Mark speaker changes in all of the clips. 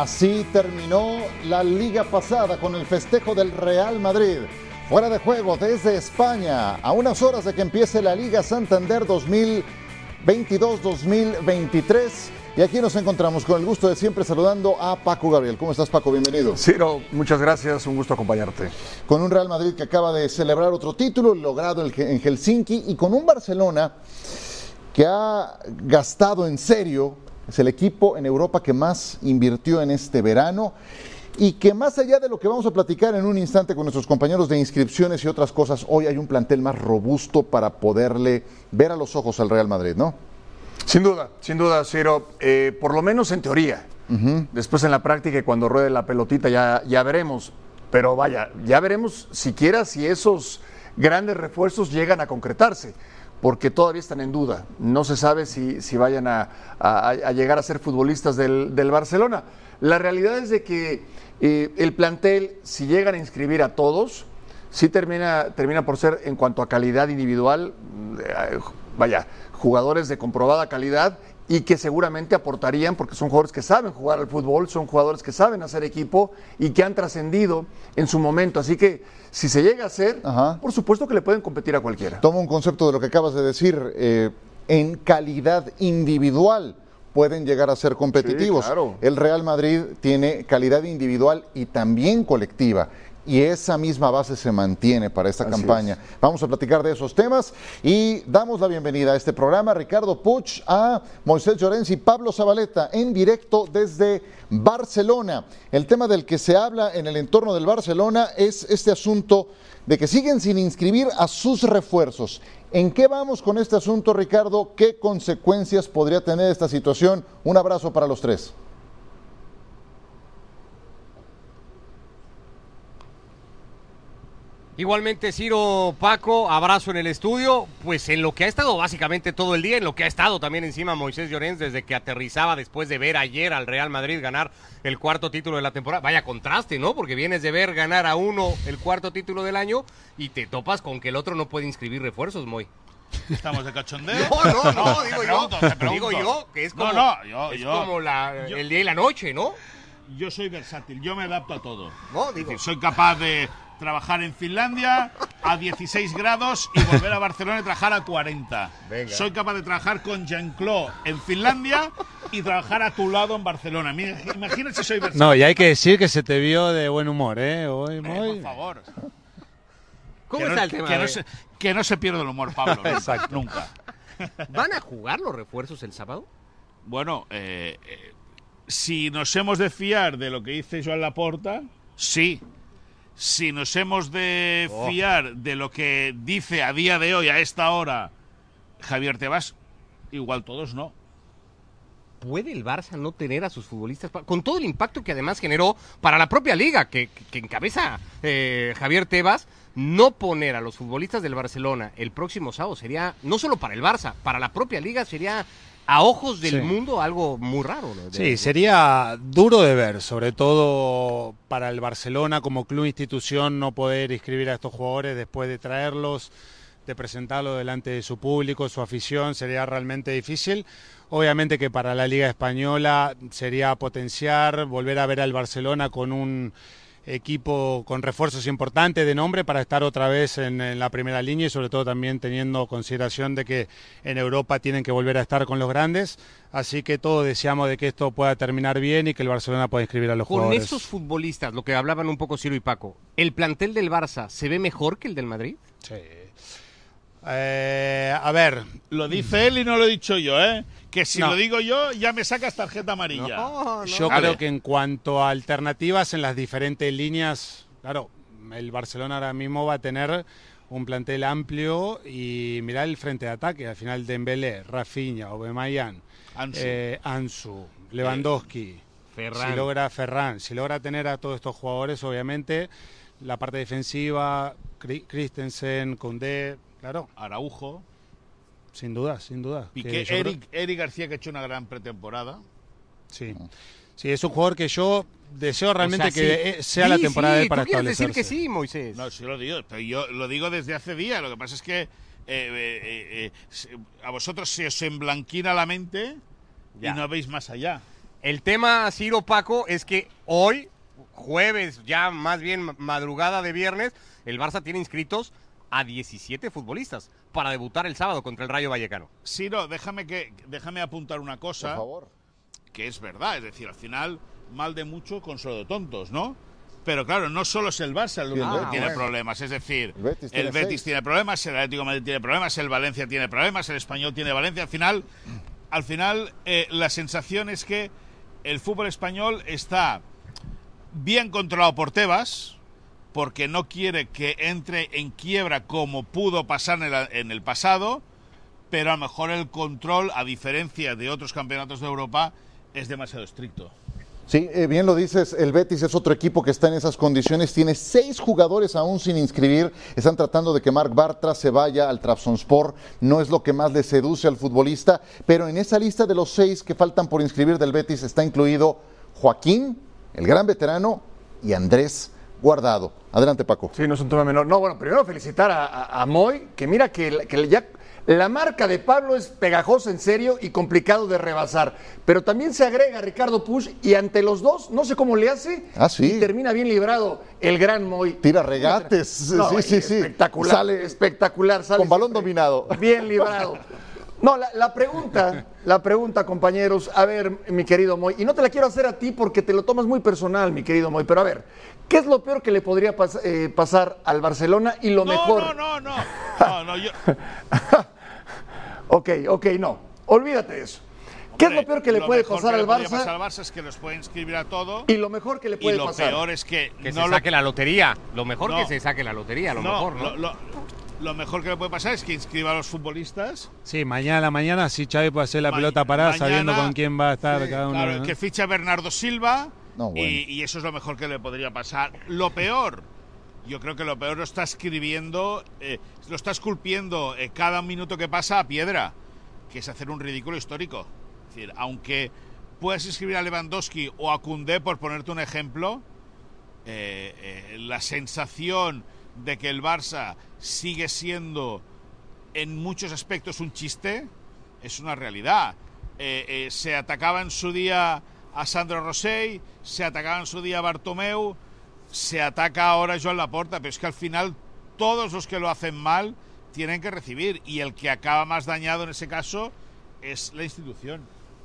Speaker 1: Así terminó la liga pasada con el festejo del Real Madrid. Fuera de juego desde España, a unas horas de que empiece la Liga Santander 2022-2023. Y aquí nos encontramos con el gusto de siempre saludando a Paco Gabriel. ¿Cómo estás, Paco? Bienvenido.
Speaker 2: Ciro, muchas gracias, un gusto acompañarte.
Speaker 1: Con un Real Madrid que acaba de celebrar otro título, logrado en en Helsinki, y con un Barcelona que ha gastado en serio, es el equipo en Europa que más invirtió en este verano y que más allá de lo que vamos a platicar en un instante con nuestros compañeros de inscripciones y otras cosas, hoy hay un plantel más robusto para poderle ver a los ojos al Real Madrid, ¿no?
Speaker 2: Sin duda, sin duda, Ciro, eh, por lo menos en teoría. Después en la práctica y cuando ruede la pelotita ya, ya veremos. Pero vaya, ya veremos siquiera si esos grandes refuerzos llegan a concretarse, porque todavía están en duda. No se sabe si, si vayan a, a- llegar a ser futbolistas del, del Barcelona. La realidad es de que eh, el plantel, si llegan a inscribir a todos, sí termina, termina por ser, en cuanto a calidad individual, eh, vaya, jugadores de comprobada calidad y que seguramente aportarían, porque son jugadores que saben jugar al fútbol, son jugadores que saben hacer equipo y que han trascendido en su momento. Así que si se llega a hacer,
Speaker 1: Ajá.
Speaker 2: por supuesto que le pueden competir a cualquiera.
Speaker 1: Toma un concepto de lo que acabas de decir, eh, en calidad individual pueden llegar a ser competitivos.
Speaker 2: claro.
Speaker 1: El Real Madrid tiene calidad individual y también colectiva. Y esa misma base se mantiene para esta
Speaker 2: Así
Speaker 1: campaña. Vamos a platicar de esos temas y damos la bienvenida a este programa, Ricardo Puch, a Moisés Llorens y Pablo Zabaleta, en directo desde Barcelona. El tema del que se habla en el entorno del Barcelona es este asunto de que siguen sin inscribir a sus refuerzos. ¿En qué vamos con este asunto, Ricardo? ¿Qué consecuencias podría tener esta situación? Un abrazo para los tres.
Speaker 3: Igualmente, Ciro Paco, abrazo en el estudio. Pues en lo que ha estado básicamente todo el día, en lo que ha estado también encima Moisés Llorens desde que aterrizaba después de ver ayer al Real Madrid ganar el cuarto título de la temporada. Vaya contraste, ¿no? Porque vienes de ver ganar a uno el cuarto título del año y te topas con que el otro no puede inscribir refuerzos, Moy.
Speaker 4: Estamos de cachondeo.
Speaker 3: No, no, no, digo
Speaker 4: pregunto,
Speaker 3: yo. Digo yo que es como,
Speaker 4: No, no, yo,
Speaker 3: es
Speaker 4: yo,
Speaker 3: como la- el día y la noche, ¿no?
Speaker 4: yo soy versátil, yo me adapto a todo.
Speaker 3: No, digo.
Speaker 4: soy capaz de trabajar en Finlandia a 16 grados y volver a Barcelona y trabajar a 40.
Speaker 3: Venga.
Speaker 4: Soy capaz de trabajar con Jean-Claude en Finlandia y trabajar a tu lado en Barcelona. Imagina si soy versátil.
Speaker 5: No, y hay que decir que se te vio de buen humor, ¿eh? Hoy,
Speaker 4: Eh, por favor.
Speaker 3: ¿Cómo
Speaker 4: que
Speaker 3: está
Speaker 4: no,
Speaker 3: el tema?
Speaker 4: que no se, que no se pierda el humor, Pablo. nunca,
Speaker 5: Exacto.
Speaker 4: Nunca.
Speaker 3: ¿Van a jugar los refuerzos el sábado?
Speaker 4: Bueno, eh, eh, si nos hemos de fiar de lo que dice Joan Laporta, sí. Si nos hemos de
Speaker 3: Oh.
Speaker 4: fiar de lo que dice a día de hoy, a esta hora, Javier Tebas, igual todos no.
Speaker 3: ¿Puede el Barça no tener a sus futbolistas? Con todo el impacto que además generó para la propia liga, que, que- que encabeza eh, Javier Tebas, no poner a los futbolistas del Barcelona el próximo sábado sería, no solo para el Barça, para la propia liga sería a ojos del
Speaker 5: Sí.
Speaker 3: mundo algo muy raro.
Speaker 5: Sí, sería duro de ver, sobre todo para el Barcelona como club institución no poder inscribir a estos jugadores después de traerlos de presentarlo delante de su público, su afición, sería realmente difícil. Obviamente que para la Liga Española sería potenciar, volver a ver al Barcelona con un equipo con refuerzos importantes de nombre para estar otra vez en, en, la primera línea y sobre todo también teniendo consideración de que en Europa tienen que volver a estar con los grandes. Así que todos deseamos de que esto pueda terminar bien y que el Barcelona pueda inscribir a los
Speaker 3: con
Speaker 5: jugadores.
Speaker 3: Con esos futbolistas, lo que hablaban un poco Ciro y Paco, ¿el plantel del Barça se ve mejor que el del Madrid?
Speaker 5: Sí. Eh, a ver.
Speaker 4: Lo dice él y no lo he dicho yo, ¿eh? Que si no. lo digo yo, ya me sacas tarjeta amarilla.
Speaker 5: No, no. Yo creo que en cuanto a alternativas en las diferentes líneas, claro, el Barcelona ahora mismo va a tener un plantel amplio y mirar el frente de ataque. Al final Dembélé, Rafinha, Aubameyang,
Speaker 4: Ansu,
Speaker 5: eh, Ansu Lewandowski,
Speaker 3: eh, Ferran.
Speaker 5: si logra Ferran, si logra tener a todos estos jugadores, obviamente la parte defensiva, Christensen, Koundé, claro,
Speaker 4: Araujo.
Speaker 5: Sin duda, sin duda.
Speaker 4: Piqué,
Speaker 5: Que
Speaker 4: Eric,
Speaker 5: creo-
Speaker 4: Eric García que ha hecho una gran pretemporada.
Speaker 5: Sí. Sí, es un jugador que yo deseo realmente
Speaker 3: O sea,
Speaker 5: que
Speaker 3: sí.
Speaker 5: eh, sea la temporada de
Speaker 3: sí,
Speaker 5: él para
Speaker 3: tú quieres decir que sí, Moisés.
Speaker 4: No, sí lo digo, pero yo lo digo desde hace días. Lo que pasa es que eh, eh, eh, a vosotros se os emblanquina la mente
Speaker 3: Ya.
Speaker 4: y no veis más allá.
Speaker 3: El tema, Ciro Paco, es que hoy, jueves, ya más bien madrugada de viernes, el Barça tiene inscritos a 17 futbolistas para debutar el sábado contra el Rayo Vallecano.
Speaker 4: Siro, déjame que déjame apuntar una
Speaker 1: Por
Speaker 4: cosa
Speaker 1: favor.
Speaker 4: que es verdad, es decir, al final mal de mucho consuelo de tontos, ¿no? Pero claro, no solo es el Barça el único
Speaker 1: el
Speaker 4: que
Speaker 1: Betis.
Speaker 4: tiene
Speaker 3: bueno.
Speaker 4: problemas, es decir,
Speaker 1: El Betis
Speaker 4: el
Speaker 1: tiene
Speaker 4: Betis
Speaker 1: seis.
Speaker 4: tiene problemas, el Atlético de Madrid tiene problemas, el Valencia tiene problemas, el Español tiene Valencia, al final al final eh, la sensación es que el fútbol español está bien controlado por Tebas, porque no quiere que entre en quiebra como pudo pasar en el, pasado, pero a lo mejor el control, a diferencia de otros campeonatos de Europa, es demasiado estricto.
Speaker 1: Sí, eh, bien lo dices, el Betis es otro equipo que está en esas condiciones, tiene seis jugadores aún sin inscribir, están tratando de que Marc Bartra se vaya al Trabzonspor, no es lo que más le seduce al futbolista, pero en esa lista de los seis que faltan por inscribir del Betis está incluido Joaquín, el gran veterano, y Andrés Guardado. Adelante Paco.
Speaker 2: Sí, no es un tema menor. No, bueno, primero felicitar a, a- a Moy, que mira que, que ya la marca de Pablo es pegajosa en serio y complicado de rebasar. Pero también se agrega Ricardo Push y ante los dos, no sé cómo le hace,
Speaker 1: Ah, sí.
Speaker 2: y termina bien librado el gran Moy.
Speaker 1: Tira regates,
Speaker 2: No,
Speaker 1: sí, sí, sí.
Speaker 2: Espectacular.
Speaker 1: Sale
Speaker 2: espectacular. sale
Speaker 1: con balón
Speaker 2: siempre
Speaker 1: dominado.
Speaker 2: Bien librado. No, la, la pregunta, la pregunta, compañeros, a ver, mi querido Moy, y no te la quiero hacer a ti porque te lo tomas muy personal, mi querido Moy, pero a ver, ¿qué es lo peor que le podría pas- eh, pasar al Barcelona y lo
Speaker 4: no,
Speaker 2: mejor?
Speaker 4: no, no, no, no, no, yo,
Speaker 2: Ok, ok, no, olvídate de eso. ¿Qué es lo peor que le
Speaker 4: lo
Speaker 2: puede
Speaker 4: mejor
Speaker 2: pasar
Speaker 4: que le
Speaker 2: al Barça
Speaker 4: pasar al Barça es que los puede inscribir a todo
Speaker 2: y lo mejor que le
Speaker 4: y
Speaker 2: puede
Speaker 4: lo
Speaker 2: pasar?
Speaker 4: peor es que,
Speaker 3: Que
Speaker 4: no
Speaker 3: se
Speaker 4: lo
Speaker 3: saque la lotería. Lo mejor
Speaker 4: No.
Speaker 3: que se saque la lotería, lo
Speaker 4: no,
Speaker 3: mejor, ¿no?
Speaker 4: Lo, lo- mejor que le puede pasar es que inscriba a los futbolistas.
Speaker 5: Sí, mañana a la mañana sí Xavi puede hacer la
Speaker 4: Ma-
Speaker 5: pelota parada
Speaker 4: mañana-
Speaker 5: sabiendo con quién va a estar
Speaker 2: Sí,
Speaker 5: cada uno.
Speaker 4: Claro,
Speaker 5: ¿no?
Speaker 4: que ficha Bernardo Silva
Speaker 1: No, bueno.
Speaker 4: y, y eso es lo mejor que le podría pasar. Lo peor, yo creo que lo peor lo está escribiendo, eh, lo está esculpiendo eh, cada minuto que pasa a piedra, que es hacer un ridículo histórico. Es decir, aunque puedas inscribir a Lewandowski o a Koundé, por ponerte un ejemplo, eh, eh, la sensación de que el Barça sigue siendo en muchos aspectos un chiste es una realidad. Eh, eh, se atacaba en su día a Sandro Rosell, se atacaba en su día a Bartomeu, se ataca ahora a Joan Laporta, pero es que al final todos los que lo hacen mal tienen que recibir y el que acaba más dañado en ese caso es la institución.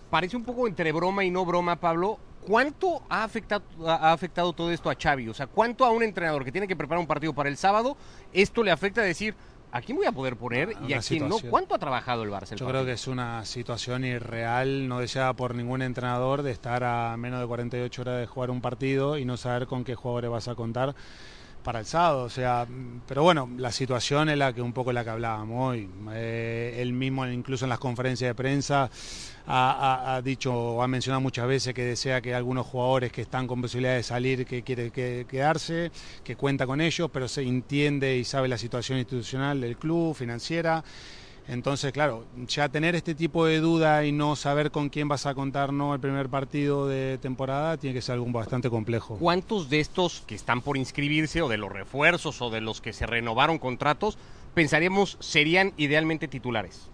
Speaker 3: Parece un poco entre broma y no broma, Pablo. ¿Cuánto ha afectado, ha afectado todo esto a Xavi? O sea, ¿cuánto a un entrenador que tiene que preparar un partido para el sábado, esto le afecta a decir, ¿a quién voy a poder poner y a quién no? ¿Cuánto ha trabajado el Barça? el
Speaker 5: Yo
Speaker 3: partido?
Speaker 5: creo que es una situación irreal, no deseada por ningún entrenador, de estar a menos de 48 horas de jugar un partido y no saber con qué jugadores vas a contar para el sábado. O sea, pero bueno, la situación es la que un poco la que hablábamos hoy. Eh, él mismo, incluso en las conferencias de prensa, ha, dicho o ha mencionado muchas veces que desea que algunos jugadores que están con posibilidad de salir, que quiere que- quedarse, que cuenta con ellos, pero se entiende y sabe la situación institucional del club, financiera. Entonces, claro, ya tener este tipo de duda y no saber con quién vas a contar no el primer partido de temporada tiene que ser algo bastante complejo.
Speaker 3: ¿Cuántos de estos que están por inscribirse o de los refuerzos o de los que se renovaron contratos pensaríamos serían idealmente titulares?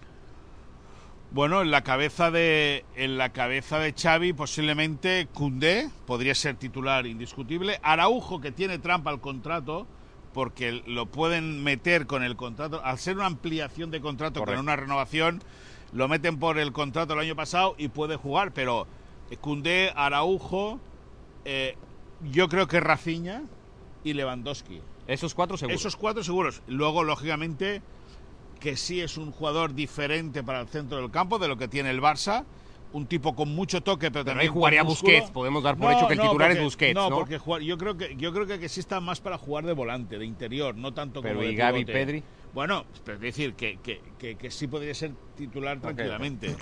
Speaker 4: Bueno, en la cabeza de en la cabeza de Xavi posiblemente Cundé podría ser titular indiscutible, Araujo que tiene trampa al contrato porque lo pueden meter con el contrato al ser una ampliación de contrato con una renovación lo meten por el contrato el año pasado y puede jugar, pero Cundé, Araujo, eh, yo creo que Rafinha y Lewandowski.
Speaker 3: Esos cuatro seguros.
Speaker 4: Esos cuatro seguros. Luego, lógicamente, que sí es un jugador diferente para el centro del campo de lo que tiene el Barça. Un tipo con mucho toque, pero, también.
Speaker 3: Ahí jugaría Busquets. Podemos dar por hecho que el titular es Busquets. No,
Speaker 4: porque yo creo que yo creo que, sí está más para jugar de volante, de interior, no tanto
Speaker 3: pero
Speaker 4: como.
Speaker 3: ¿y Gaby Pedri?
Speaker 4: Bueno, pero es decir, que, que, que, sí podría ser titular tranquilamente.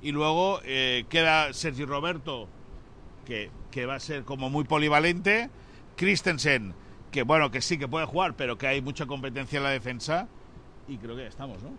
Speaker 4: Y luego eh, queda Sergio Roberto, que, que va a ser como muy polivalente. Christensen, que bueno, que sí que puede jugar, pero que hay mucha competencia en la defensa y creo que ya estamos, ¿no?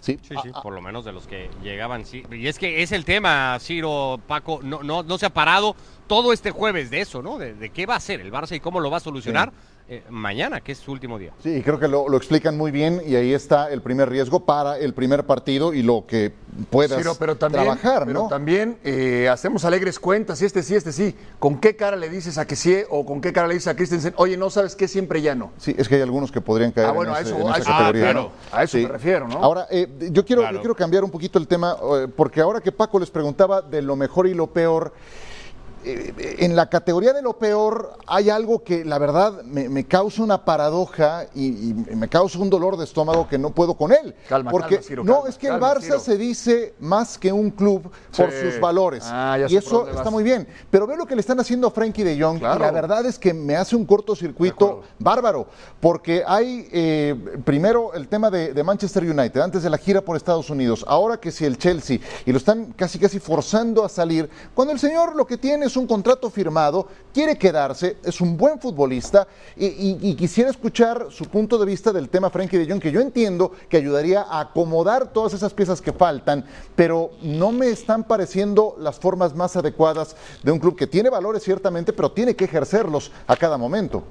Speaker 3: Sí, sí, sí, por lo menos de los que llegaban, sí. Y es que es el tema, Ciro, Paco, no, no, no se ha parado todo este jueves de eso, ¿no? De, qué va a hacer el Barça y cómo lo va a solucionar. Eh, mañana, que es su último día.
Speaker 1: Sí, creo que lo, explican muy bien y ahí está el primer riesgo para el primer partido y lo que puedas pero también, trabajar,
Speaker 2: pero también eh, hacemos alegres cuentas, y este sí, este sí. ¿Con qué cara le dices a que sí o con qué cara le dices a Christensen, oye, no sabes qué, siempre ya no?
Speaker 1: Sí, es que hay algunos que podrían caer
Speaker 2: ah, bueno,
Speaker 1: en,
Speaker 2: a eso,
Speaker 1: esa
Speaker 2: a
Speaker 1: categoría.
Speaker 2: a eso me refiero, ¿no?
Speaker 1: Ahora, eh, yo, quiero, yo quiero cambiar un poquito el tema, porque ahora que Paco les preguntaba de lo mejor y lo peor, eh, en la categoría de lo peor hay algo que la verdad me, causa una paradoja y, me causa un dolor de estómago que no puedo con él.
Speaker 2: Calma,
Speaker 1: porque no, es que el Barça se dice más que un club por sus valores.
Speaker 2: Ah,
Speaker 1: y eso está muy bien. Pero veo lo que le están haciendo a Frankie de Jong y la verdad es que me hace un cortocircuito bárbaro. Porque hay eh, primero el tema de, de Manchester United, antes de la gira por Estados Unidos, ahora que si el Chelsea, y lo están casi casi forzando a salir, cuando el señor lo que tiene es un contrato firmado, quiere quedarse, es un buen futbolista y, quisiera escuchar su punto de vista del tema Frankie de Jong, que yo entiendo que ayudaría a acomodar todas esas piezas que faltan, pero no me están pareciendo las formas más adecuadas de un club que tiene valores ciertamente, pero tiene que ejercerlos a cada momento.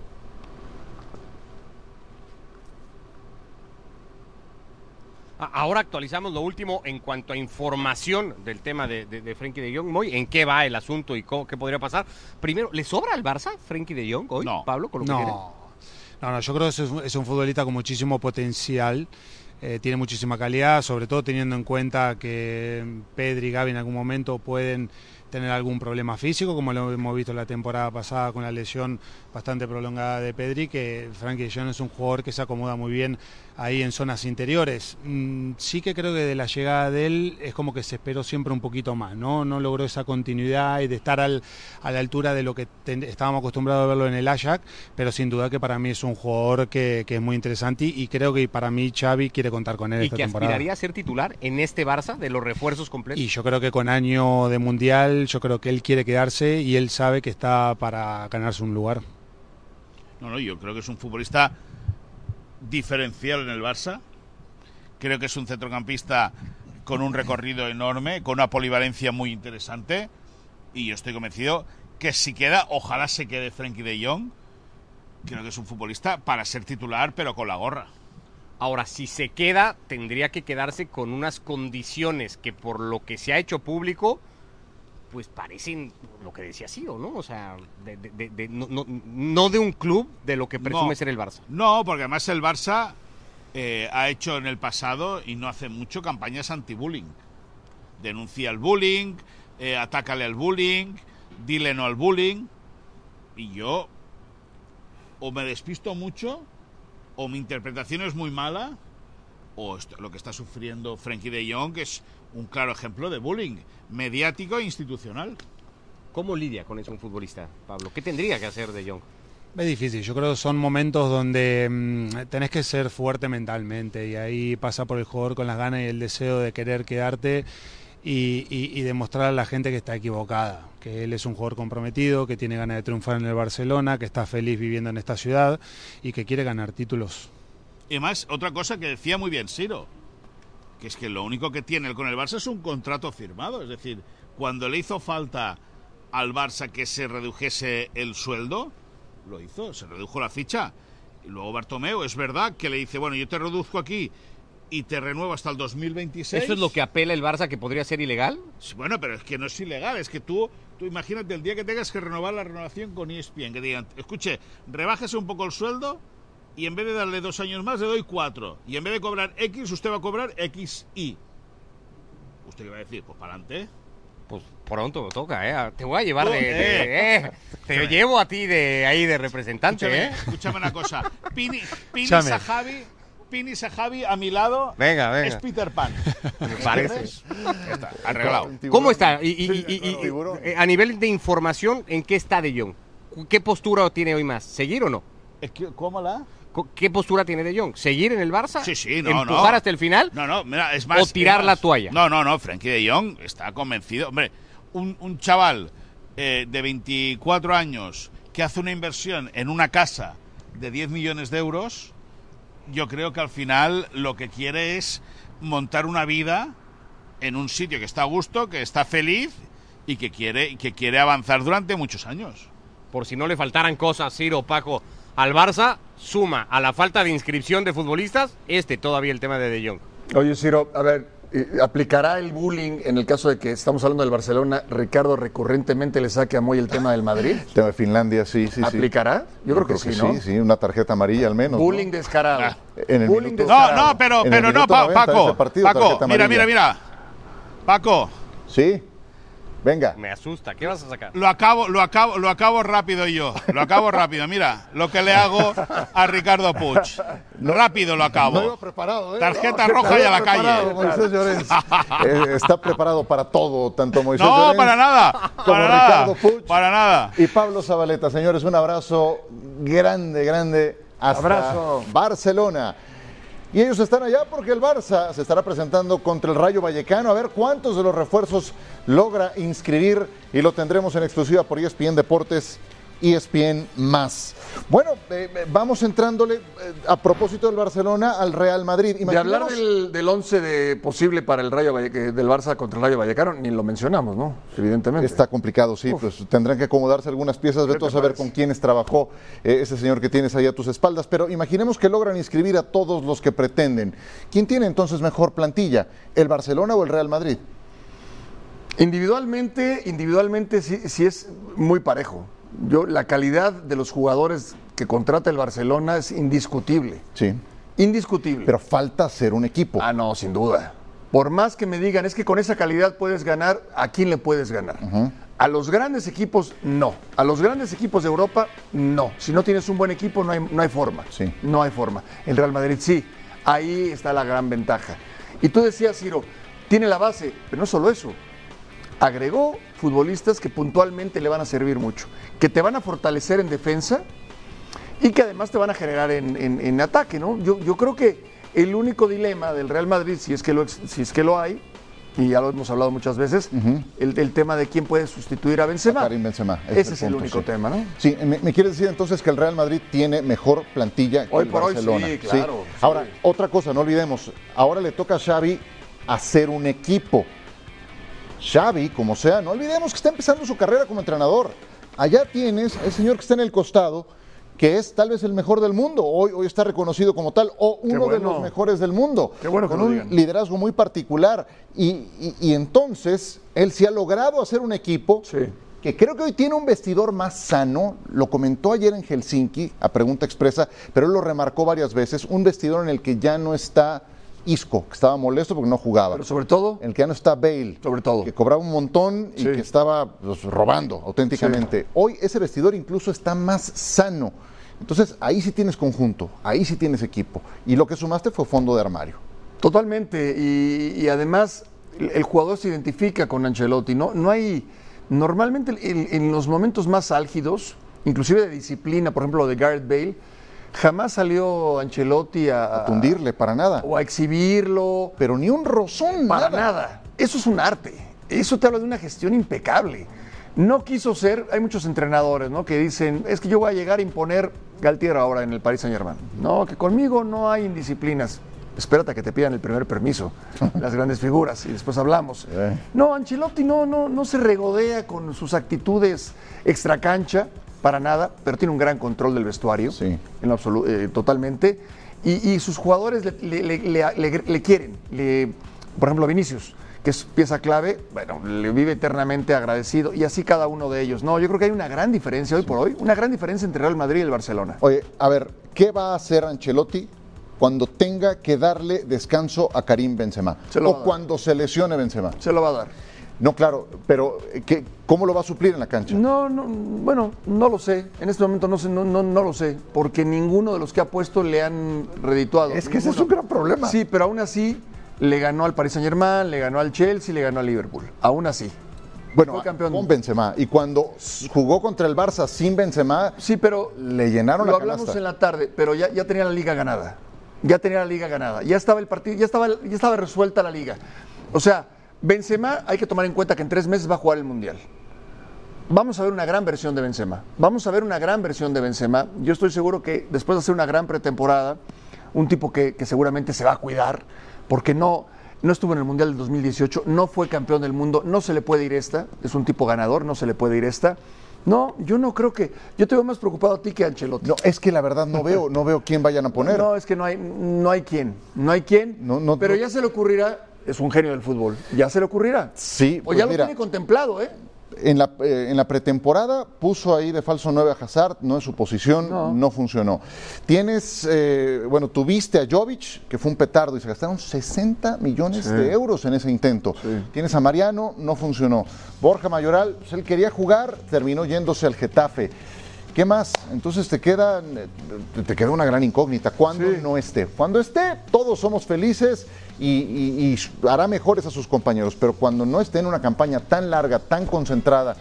Speaker 3: Ahora actualizamos lo último en cuanto a información del tema de, de, de Frenkie de Jong. Moy, ¿en qué va el asunto y qué podría pasar? Primero, ¿le sobra al Barça Frenkie de Jong hoy,
Speaker 5: no.
Speaker 3: Pablo?
Speaker 5: Con lo no. Que no, no, yo creo que es un, futbolista con muchísimo potencial. Eh, tiene muchísima calidad, sobre todo teniendo en cuenta que Pedri y Gaby en algún momento pueden tener algún problema físico, como lo hemos visto la temporada pasada con la lesión bastante prolongada de Pedri, que Frankie Jong es un jugador que se acomoda muy bien ahí en zonas interiores. Mm, sí que creo que de la llegada de él es como que se esperó siempre un poquito más, ¿no? No logró esa continuidad y de estar al, a la altura de lo que estábamos acostumbrados a verlo en el Ajax, pero sin duda que para mí es un jugador que, es muy interesante y, creo que para mí Xavi quiere contar con él
Speaker 3: ¿Y
Speaker 5: esta
Speaker 3: que
Speaker 5: temporada.
Speaker 3: aspiraría a ser titular en este Barça de los refuerzos completos?
Speaker 5: Y yo creo que con año de Mundial, yo creo que él quiere quedarse y él sabe que está para ganarse un lugar.
Speaker 4: No, no, yo creo que es un futbolista diferencial en el Barça. Creo que es un centrocampista con un recorrido enorme, con una polivalencia muy interesante. Y yo estoy convencido que si queda, ojalá se quede Frenkie de Jong. Creo que es un futbolista para ser titular, pero con la gorra.
Speaker 3: Ahora, si se queda, tendría que quedarse con unas condiciones que por lo que se ha hecho público pues parecen lo que decía Ciro, ¿no? O sea, de, no, de un club de lo que presume ser el Barça.
Speaker 4: No, porque además el Barça eh, ha hecho en el pasado y no hace mucho campañas anti-bullying. Denuncia el bullying, eh, atácale al bullying, dile no al bullying. Y yo o me despisto mucho, o mi interpretación es muy mala, o lo que está sufriendo Frankie de Jong es un claro ejemplo de bullying mediático e institucional.
Speaker 3: ¿Cómo lidia con eso un futbolista, Pablo? ¿Qué tendría que hacer de Jong?
Speaker 5: Es difícil, yo creo que son momentos donde mm, tenés que ser fuerte mentalmente y ahí pasa por el jugador con las ganas y el deseo de querer quedarte y, demostrar a la gente que está equivocada, que él es un jugador comprometido, que tiene ganas de triunfar en el Barcelona, que está feliz viviendo en esta ciudad y que quiere ganar títulos.
Speaker 4: Y más, otra cosa que decía muy bien Siro, que es que lo único que tiene con el Barça es un contrato firmado. Es decir, cuando le hizo falta al Barça que se redujese el sueldo, lo hizo, se redujo la ficha. Y luego Bartomeu, es verdad que le dice, bueno, yo te reduzco aquí y te renuevo hasta el 2026.
Speaker 3: ¿Eso es lo que apela el Barça que podría ser ilegal?
Speaker 4: Bueno, pero es que no es ilegal, es que tú, tú imagínate el día que tengas que renovar la renovación con ESPN, que digan, escuche, rebájese un poco el sueldo y en vez de darle dos años más, le doy cuatro. Y en vez de cobrar X, usted va a cobrar XY. ¿Usted qué va a decir? Pues para adelante.
Speaker 3: Pues pronto me toca, ¿eh? Te voy a llevar de...
Speaker 4: Eh.
Speaker 3: de- eh, Te llevo a ti de ahí de representante,
Speaker 4: Escúchame,
Speaker 3: ¿eh?
Speaker 4: escúchame una cosa. Pini, Pini. Sahabi, Pini Sahabi a mi lado
Speaker 3: Venga, venga.
Speaker 4: es Peter Pan.
Speaker 3: Me parece.
Speaker 4: Ya está, arreglado.
Speaker 3: ¿Cómo está? Y, y-
Speaker 1: Sí,
Speaker 3: y- y-
Speaker 1: tiburón.
Speaker 3: eh, a nivel de información, ¿en qué está De Jong? ¿Qué postura tiene hoy más? ¿Seguir o no?
Speaker 4: Es que, ¿Cómo la?
Speaker 3: ¿Qué postura tiene De Jong? ¿Seguir en el Barça?
Speaker 4: Sí, sí, no, no.
Speaker 3: ¿Empujar hasta el final?
Speaker 4: No, no, mira, es más.
Speaker 3: ¿O tirar la toalla?
Speaker 4: No, no, no, Frankie de Jong está convencido. Hombre, un, un chaval eh, de 24 años que hace una inversión en una casa de 10 millones de euros, yo creo que al final lo que quiere es montar una vida en un sitio que está a gusto, que está feliz y que quiere, que quiere avanzar durante muchos años.
Speaker 3: Por si no le faltaran cosas, Ciro, Paco, al Barça, suma a la falta de inscripción de futbolistas, este todavía el tema de De Jong.
Speaker 2: Oye, Ciro, a ver, eh, ¿aplicará el bullying en el caso de que estamos hablando del Barcelona? Ricardo recurrentemente le saque a Moy el tema del Madrid.
Speaker 1: El tema de Finlandia, sí, sí, sí.
Speaker 2: ¿Aplicará? Yo creo que sí, ¿no?
Speaker 1: Sí, sí, una tarjeta amarilla al menos. ¿no?
Speaker 2: Bullying descarado.
Speaker 1: En el
Speaker 2: bullying
Speaker 1: minuto-
Speaker 4: No,
Speaker 2: descarado.
Speaker 4: no, pero,
Speaker 1: En el
Speaker 4: pero no,
Speaker 1: minuto
Speaker 4: Pa-
Speaker 1: 90 de
Speaker 4: Paco. Paco, mira, mira, mira. Paco,
Speaker 1: Sí. Venga.
Speaker 3: Me asusta, ¿qué vas a sacar?
Speaker 4: Lo acabo, lo acabo, lo acabo rápido yo. Lo acabo rápido. Mira, lo que le hago a Ricardo Puig. Rápido lo acabo.
Speaker 1: No preparado, ¿eh?
Speaker 4: Tarjeta
Speaker 1: No,
Speaker 4: roja y a la
Speaker 1: preparado,
Speaker 4: calle.
Speaker 1: Moisés Llorens. Eh, está preparado para todo, tanto Moisés
Speaker 4: No,
Speaker 1: Llorens
Speaker 4: para nada.
Speaker 1: como
Speaker 4: Para nada.
Speaker 1: Ricardo Puig
Speaker 4: Para nada.
Speaker 1: y Pablo Zabaleta. Señores, un abrazo grande, grande hasta
Speaker 2: Abrazo.
Speaker 1: Barcelona. Y ellos están allá porque el Barça se estará presentando contra el Rayo Vallecano. A ver cuántos de los refuerzos logra inscribir y lo tendremos en exclusiva por ESPN Deportes, ESPN más. Bueno, eh, eh, vamos entrándole eh, a propósito del Barcelona al Real Madrid.
Speaker 2: De hablar
Speaker 1: Imaginemos-
Speaker 2: del, del once de posible para el Rayo Valle- del Barça contra el Rayo Vallecano, ni lo mencionamos, ¿no? Evidentemente.
Speaker 1: Está complicado, sí, pues tendrán que acomodarse algunas piezas, Beto, a saber con quiénes trabajó eh, ese señor que tienes ahí a tus espaldas, pero imaginemos que logran inscribir a todos los que pretenden. ¿Quién tiene entonces mejor plantilla, el Barcelona o el Real Madrid?
Speaker 2: Individualmente, individualmente sí, sí es muy parejo. Yo, la calidad de los jugadores que contrata el Barcelona es indiscutible.
Speaker 1: Sí,
Speaker 2: Indiscutible.
Speaker 1: pero falta hacer un equipo.
Speaker 2: Ah, no, sin duda. Por más que me digan, es que con esa calidad puedes ganar, ¿a quién le puedes ganar? A los grandes equipos, no. A los grandes equipos de Europa, no. Si no tienes un buen equipo, no hay, no hay forma.
Speaker 1: Sí.
Speaker 2: No hay forma. El Real Madrid sí. Ahí está la gran ventaja. Y tú decías, Ciro, tiene la base, pero no solo eso. Agregó futbolistas que puntualmente le van a servir mucho, que te van a fortalecer en defensa y que además te van a generar en, en- en ataque, ¿no? Yo, yo creo que el único dilema del Real Madrid, si es que lo, si es que lo hay, y ya lo hemos hablado muchas veces, el, el tema de quién puede sustituir a Benzema.
Speaker 1: A Karim Benzema,
Speaker 2: Ese es el
Speaker 1: punto,
Speaker 2: único
Speaker 1: sí.
Speaker 2: tema, ¿no?
Speaker 1: Sí, me, me quieres decir entonces que el Real Madrid tiene mejor plantilla que
Speaker 2: Hoy
Speaker 1: el
Speaker 2: por hoy
Speaker 1: Barcelona.
Speaker 2: sí, claro, sí.
Speaker 1: Ahora, otra cosa, no olvidemos, ahora le toca a Xavi hacer un equipo. Xavi, como sea, no olvidemos que está empezando su carrera como entrenador. Allá tienes el señor que está en el costado, que es tal vez el mejor del mundo. Hoy, hoy está reconocido como tal, o uno de los mejores del mundo.
Speaker 2: Qué bueno
Speaker 1: con un liderazgo muy particular. Y, y- y entonces, él sí ha logrado hacer un equipo
Speaker 2: Sí.
Speaker 1: que creo que hoy tiene un vestidor más sano, lo comentó ayer en Helsinki a pregunta expresa, pero él lo remarcó varias veces, un vestidor en el que ya no está Isco, que estaba molesto porque no jugaba,
Speaker 2: Pero sobre todo,
Speaker 1: en el que ya no está Bale,
Speaker 2: Sobre todo.
Speaker 1: que cobraba un montón y
Speaker 2: Sí.
Speaker 1: que estaba pues, robando auténticamente. Hoy ese vestidor incluso está más sano. Entonces ahí sí tienes conjunto, ahí sí tienes equipo. Y lo que sumaste fue fondo de armario.
Speaker 2: Totalmente, y, y además el, el jugador se identifica con Ancelotti, ¿no? No hay, normalmente en, en los momentos más álgidos, inclusive de disciplina, por ejemplo, lo de Gareth Bale, jamás salió Ancelotti a,
Speaker 1: A tundirle, para nada.
Speaker 2: o a exhibirlo,
Speaker 1: Pero ni un rozón,
Speaker 2: para
Speaker 1: nada.
Speaker 2: nada. Eso es un arte, eso te habla de una gestión impecable. No quiso ser, hay muchos entrenadores, ¿no? Que dicen, es que yo voy a llegar a imponer Galtier ahora en el Paris Saint Germain. No, que conmigo no hay indisciplinas. Espérate a que te pidan el primer permiso, las grandes figuras, y después hablamos.
Speaker 1: Eh.
Speaker 2: No, Ancelotti no, no, no se regodea con sus actitudes extracancha. Para nada, pero tiene un gran control del vestuario,
Speaker 1: Sí.
Speaker 2: en lo absolu- eh, totalmente. Y, y sus jugadores le, le- le- le- le- le quieren. Por ejemplo, Vinicius, que es pieza clave, bueno, le vive eternamente agradecido. Y así cada uno de ellos. No, yo creo que hay una gran diferencia hoy por hoy, una gran diferencia entre Real Madrid y el Barcelona.
Speaker 1: Oye, a ver, ¿qué va a hacer Ancelotti cuando tenga que darle descanso a Karim Benzema?
Speaker 2: Se lo
Speaker 1: o cuando se lesione Benzema.
Speaker 2: Se lo va a dar.
Speaker 1: No, claro, pero eh, ¿qué- ¿cómo lo va a suplir en la cancha?
Speaker 2: No, no, bueno, no lo sé. En este momento no sé, no, no, no lo sé, porque ninguno de los que ha puesto le han redituado.
Speaker 1: Es que ese es un gran problema.
Speaker 2: Sí, pero aún así le ganó al Paris Saint Germain, le ganó al Chelsea, le ganó al Liverpool. Aún así.
Speaker 1: bueno,
Speaker 2: fue campeón.
Speaker 1: con Benzema. Y cuando jugó contra el Barça sin Benzema,
Speaker 2: Sí, pero
Speaker 1: le llenaron
Speaker 2: lo
Speaker 1: la
Speaker 2: hablamos
Speaker 1: canasta.
Speaker 2: en la tarde, pero ya, ya tenía la liga ganada. Ya tenía la liga ganada. Ya estaba el partido, ya estaba, ya estaba resuelta la liga. O sea, Benzema hay que tomar en cuenta que en tres meses va a jugar el Mundial. Vamos a ver una gran versión de Benzema. Vamos a ver una gran versión de Benzema. Yo estoy seguro que después de hacer una gran pretemporada, un tipo que, que seguramente se va a cuidar, porque no, no estuvo en el Mundial del 2018, no fue campeón del mundo, no se le puede ir esta, es un tipo ganador, no se le puede ir esta. No, yo no creo que. Yo te veo más preocupado a ti que a Ancelotti.
Speaker 1: No, es que la verdad no veo, no veo quién vayan a poner.
Speaker 2: No, es que no hay, no hay quien. No hay quien.
Speaker 1: No, no,
Speaker 2: pero
Speaker 1: no.
Speaker 2: ya se le ocurrirá. Es un genio del fútbol. Ya se le ocurrirá.
Speaker 1: Sí,
Speaker 2: O
Speaker 1: pues
Speaker 2: ya lo tiene contemplado, ¿eh?
Speaker 1: En la, eh, en la pretemporada puso ahí de falso 9 a Hazard, no es su posición,
Speaker 2: No.
Speaker 1: no, funcionó. Tienes, eh, bueno, tuviste a Jovic, que fue un petardo y se gastaron 60 millones de euros en ese intento. Tienes a Mariano, no funcionó. Borja Mayoral, pues él quería jugar, terminó yéndose al Getafe. ¿Qué más? Entonces te queda, te queda una gran incógnita. ¿Cuándo no esté? Cuando esté, todos somos felices y, y- y hará mejores a sus compañeros. Pero cuando no esté en una campaña tan larga, tan concentrada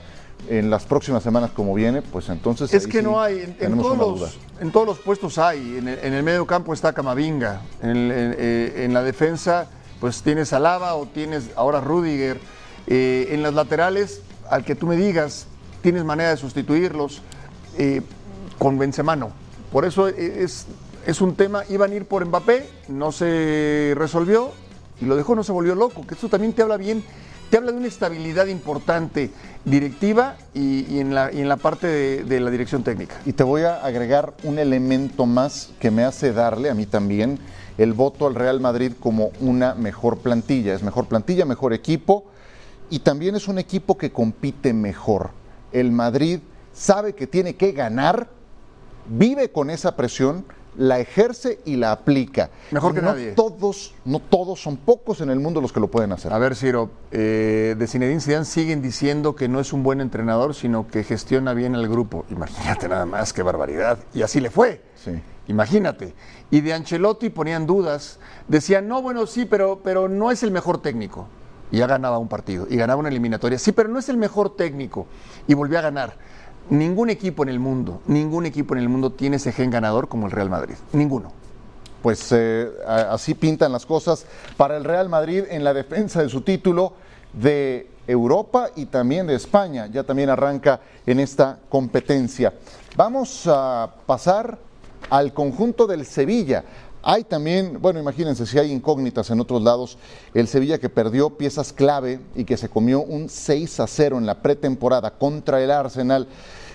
Speaker 1: en las próximas semanas como viene, pues entonces.
Speaker 2: Es que
Speaker 1: sí
Speaker 2: no hay. En, todos los, en todos los puestos hay. En el, en el medio campo está Camavinga. En, el- en- eh, en la defensa, pues tienes a Lava o tienes ahora Rudiger. Eh, en las laterales, al que tú me digas, tienes manera de sustituirlos. Eh, con Benzema no. Por eso es, es un tema. Iban a ir por Mbappé, no se resolvió y lo dejó, no se volvió loco. Que esto también te habla bien. Te habla de una estabilidad importante directiva y, y en, la, y en la parte de, de la dirección técnica.
Speaker 1: Y te voy a agregar un elemento más que me hace darle a mí también el voto al Real Madrid como una mejor plantilla. Es mejor plantilla, mejor equipo y también es un equipo que compite mejor. El Madrid sabe que tiene que ganar, vive con esa presión, la ejerce y la aplica.
Speaker 2: Mejor que
Speaker 1: no
Speaker 2: nadie.
Speaker 1: Todos, no todos, son pocos en el mundo los que lo pueden hacer.
Speaker 2: A ver, Ciro, eh, de Zinedine Zidane siguen diciendo que no es un buen entrenador, sino que gestiona bien el grupo. Imagínate nada más, qué barbaridad. Y así le fue.
Speaker 1: Sí.
Speaker 2: Imagínate. Y de Ancelotti ponían dudas. Decían, no, bueno, sí, pero, pero no es el mejor técnico. Y ya ganaba un partido. Y ganaba una eliminatoria. Sí, pero no es el mejor técnico. Y volvió a ganar. Ningún equipo en el mundo, ningún equipo en el mundo tiene ese gen ganador como el Real Madrid. Ninguno.
Speaker 1: Pues eh, así pintan las cosas para el Real Madrid en la defensa de su título de Europa y también de España. Ya también arranca en esta competencia. Vamos a pasar al conjunto del Sevilla. Hay también, bueno, imagínense si hay incógnitas en otros lados, el Sevilla que perdió piezas clave y que se comió un 6 a 0 en la pretemporada contra el Arsenal,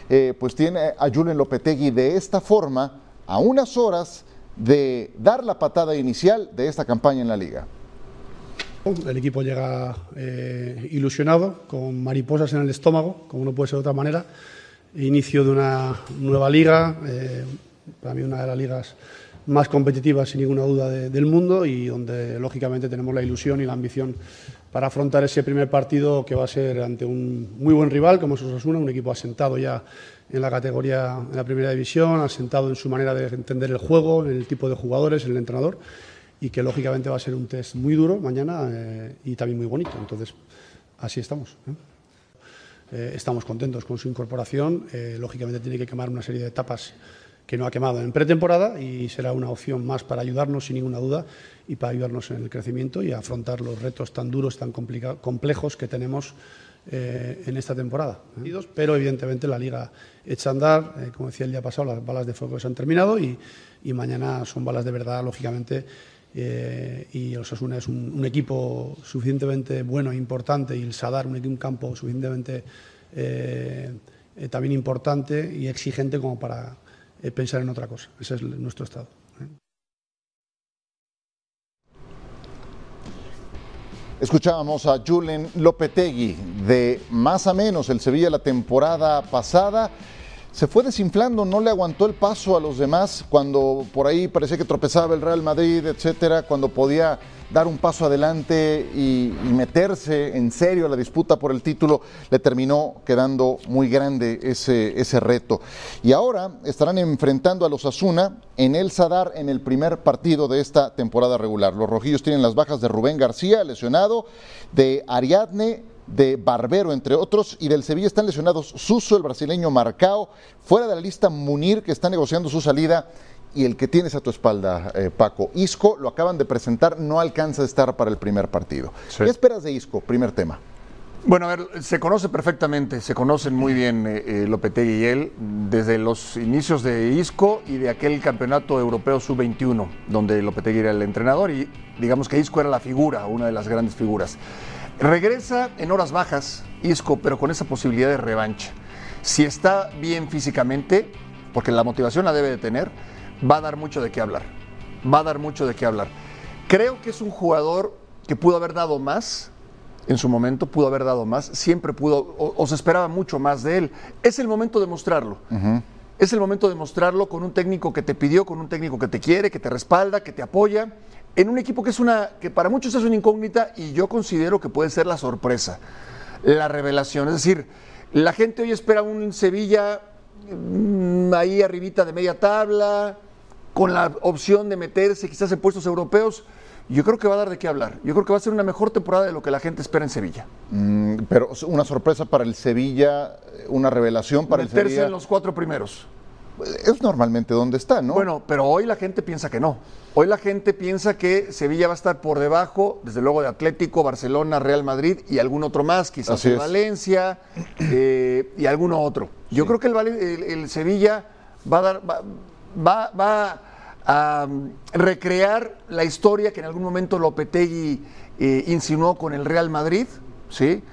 Speaker 1: eh, pues tiene a Julen Lopetegui de esta forma a unas horas de dar la patada inicial de esta campaña en la liga.
Speaker 6: El equipo llega eh, ilusionado, con mariposas en el estómago, como no puede ser de otra manera. Inicio de una nueva liga, eh, para mí una de las ligas más competitivas, sin ninguna duda, de- del mundo y donde lógicamente tenemos la ilusión y la ambición para afrontar ese primer partido que va a ser ante un muy buen rival como es Osasuna, un equipo asentado ya en la categoría, en la primera división, asentado en su manera de entender el juego, en el tipo de jugadores, en el entrenador y que lógicamente va a ser un test muy duro mañana eh, y también muy bonito. Entonces, así estamos. ¿eh? Eh, estamos contentos con su incorporación. Eh, lógicamente tiene que quemar una serie de etapas que no ha quemado en pretemporada y será una opción más para ayudarnos, sin ninguna duda, y para ayudarnos en el crecimiento y afrontar los retos tan duros, tan complejos que tenemos eh, en esta temporada. ¿eh? Pero evidentemente la liga echa a andar, eh, como decía el día pasado, las balas de fuego se han terminado y, y mañana son balas de verdad, lógicamente. y el Osasuna es un, un equipo suficientemente bueno e importante y el Sadar un, un campo suficientemente también importante y exigente como para pensar en otra cosa. Ese es nuestro estado. ¿eh?
Speaker 1: Escuchábamos a Julen Lopetegui de más o menos el Sevilla la temporada pasada. Se fue desinflando, no le aguantó el paso a los demás cuando por ahí parecía que tropezaba el Real Madrid, etcétera, cuando podía dar un paso adelante y, meterse en serio a la disputa por el título, le terminó quedando muy grande ese, ese reto. Y ahora estarán enfrentando a los Asuna en el Sadar en el primer partido de esta temporada regular. Los rojillos tienen las bajas de Rubén García, lesionado, de Ariadne, de Barbero, entre otros, y del Sevilla están lesionados Suso, el brasileño Marcao, fuera de la lista Munir, que está negociando su salida, y el que tienes a tu espalda, eh, Paco. Isco, lo acaban de presentar, no alcanza a estar para el primer partido. ¿Qué esperas de Isco? Primer tema.
Speaker 2: Bueno, a ver, se conoce perfectamente, se conocen muy bien eh, eh, Lopetegui y él desde los inicios de Isco y de aquel campeonato europeo sub-21, donde Lopetegui era el entrenador y digamos que Isco era la figura, una de las grandes figuras. Regresa en horas bajas Isco, pero con esa posibilidad de revancha. Si está bien físicamente, porque la motivación la debe de tener, va a dar mucho de qué hablar. Va a dar mucho de qué hablar. Creo que es un jugador que pudo haber dado más en su momento, pudo haber dado más, siempre pudo, o, o se esperaba mucho más de él. Es el momento de mostrarlo. Es el momento de mostrarlo con un técnico que te pidió, con un técnico que te quiere, que te respalda, que te apoya, en un equipo que es una, que para muchos es una incógnita y yo considero que puede ser la sorpresa, la revelación. Es decir, la gente hoy espera un Sevilla mm, ahí arribita de media tabla, con la opción de meterse quizás en puestos europeos. Yo creo que va a dar de qué hablar. Yo creo que va a ser una mejor temporada de lo que la gente espera en Sevilla.
Speaker 1: Mm, pero una sorpresa para el Sevilla, una revelación para
Speaker 2: Meterse
Speaker 1: el Sevilla.
Speaker 2: en los cuatro primeros.
Speaker 1: Es normalmente donde está, ¿no?
Speaker 2: Bueno, pero hoy la gente piensa que no. Hoy la gente piensa que Sevilla va a estar por debajo, desde luego, de Atlético, Barcelona, Real Madrid y algún otro más, quizás el. Valencia eh, y alguno otro. Yo creo que el- el Sevilla va a dar, va, va- va a um, recrear la historia que en algún momento Lopetegui eh, insinuó con el Real Madrid, sí,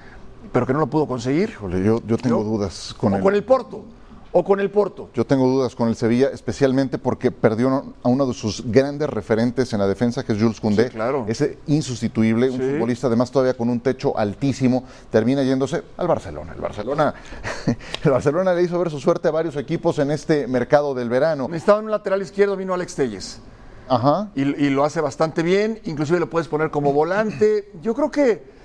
Speaker 2: pero que no lo pudo conseguir.
Speaker 1: Híjole, yo, yo tengo
Speaker 2: ¿No?
Speaker 1: dudas con
Speaker 2: o
Speaker 1: el,
Speaker 2: con el Porto, o con el Porto.
Speaker 1: Yo tengo dudas con el Sevilla, especialmente porque perdió a uno de sus grandes referentes en la defensa, que es Jules Koundé.
Speaker 2: Sí, claro.
Speaker 1: Ese insustituible, un
Speaker 2: Sí.
Speaker 1: futbolista además todavía con un techo altísimo, termina yéndose al Barcelona. El Barcelona, el Barcelona le hizo ver su suerte a varios equipos en este mercado del verano.
Speaker 2: Necesitaban un lateral izquierdo, vino Alex Telles.
Speaker 1: Ajá.
Speaker 2: y, y lo hace bastante bien, inclusive lo puedes poner como volante. Yo creo que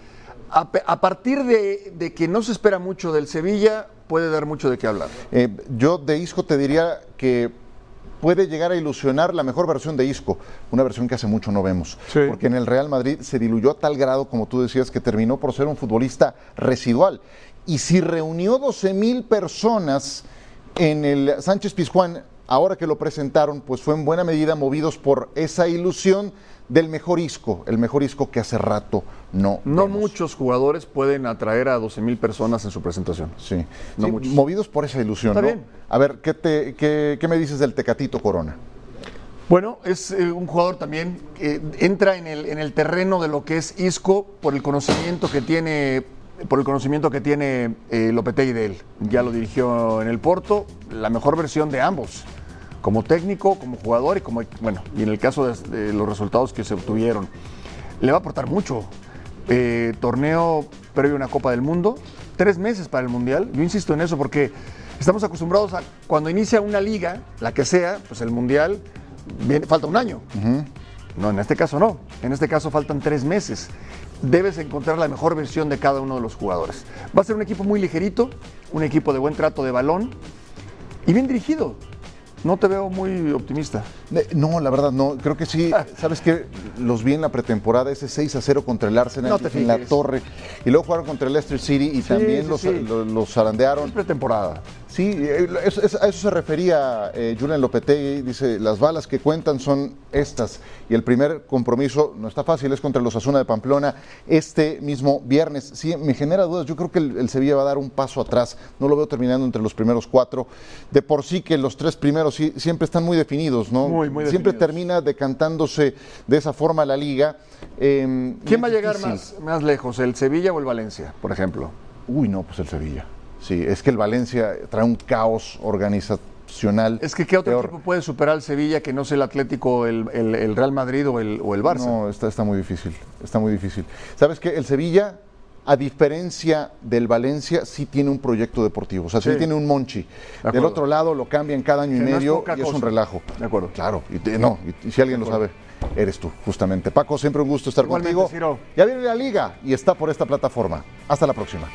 Speaker 2: a, partir de, de que no se espera mucho del Sevilla, puede dar mucho de qué hablar.
Speaker 1: Eh, yo de Isco te diría que puede llegar a ilusionar la mejor versión de Isco, una versión que hace mucho no vemos.
Speaker 2: Sí.
Speaker 1: Porque en el Real Madrid se diluyó a tal grado, como tú decías, que terminó por ser un futbolista residual. Y si reunió 12 mil personas en el Sánchez Pizjuán, ahora que lo presentaron, pues fue en buena medida movidos por esa ilusión del mejor Isco, el mejor Isco que hace rato no.
Speaker 2: No
Speaker 1: vemos.
Speaker 2: muchos jugadores pueden atraer a 12 mil personas en su presentación.
Speaker 1: Sí,
Speaker 2: No
Speaker 1: Sí,
Speaker 2: muchos.
Speaker 1: movidos por esa ilusión.
Speaker 2: Está
Speaker 1: ¿no?
Speaker 2: bien.
Speaker 1: A ver, ¿qué, te, qué, qué me dices del Tecatito Corona?
Speaker 2: Bueno, es eh, un jugador también que entra en el, en el terreno de lo que es Isco por el conocimiento que tiene por el conocimiento que tiene eh, Lopetegui de él. Ya lo dirigió en el Porto, la mejor versión de ambos, como técnico, como jugador y como bueno, y en el caso de, de los resultados que se obtuvieron. Le va a aportar mucho. Eh, torneo previo a una Copa del Mundo, tres meses para el Mundial. Yo insisto en eso porque estamos acostumbrados a cuando inicia una liga, la que sea, pues el Mundial, viene- falta un año. No, en este caso no. En este caso faltan tres meses. Debes encontrar la mejor versión de cada uno de los jugadores. Va a ser un equipo muy ligerito, un equipo de buen trato de balón y bien dirigido. No te veo muy optimista.
Speaker 1: Eh, No, la verdad no. Creo que sí. ¿Sabes qué? Los vi en la pretemporada, ese 6 a 0 contra el Arsenal
Speaker 2: No
Speaker 1: en la torre. Y luego jugaron contra el Leicester City y también
Speaker 2: sí,
Speaker 1: los,
Speaker 2: sí.
Speaker 1: los zarandearon.
Speaker 2: Es pretemporada.
Speaker 1: Sí, eh, a eso se refería eh, Julian Lopetegui. Dice, las balas que cuentan son estas. Y el primer compromiso, no está fácil, es contra los Asuna de Pamplona este mismo viernes. Sí, me genera dudas. Yo creo que el, el Sevilla va a dar un paso atrás. No lo veo terminando entre los primeros cuatro. De por sí que los tres primeros sí- siempre están muy definidos, ¿no?
Speaker 2: Muy, muy
Speaker 1: siempre
Speaker 2: definidos.
Speaker 1: termina decantándose de esa forma la liga. Eh,
Speaker 2: ¿Quién va a llegar más, más lejos, el Sevilla o el Valencia, por ejemplo?
Speaker 1: Uy, no, pues el Sevilla. Sí, es que el Valencia trae un caos organizacional.
Speaker 2: Es que ¿qué otro
Speaker 1: peor.
Speaker 2: equipo puede superar al Sevilla que no sea el Atlético, el, el- el Real Madrid o el, o el Barça?
Speaker 1: No, está, está muy difícil, está muy difícil. ¿Sabes qué? El Sevilla, a diferencia del Valencia, sí tiene un proyecto deportivo, o sea, sí,
Speaker 2: Sí.
Speaker 1: tiene un monchi. Del otro lado lo cambian cada año y
Speaker 2: Que no es
Speaker 1: medio y es un relajo.
Speaker 2: De acuerdo.
Speaker 1: Claro, y te- no, y, y si alguien lo sabe, eres tú, justamente. Paco, siempre un gusto estar
Speaker 2: Igualmente,
Speaker 1: contigo.
Speaker 2: Ciro.
Speaker 1: Ya viene la liga y está por esta plataforma. Hasta la próxima.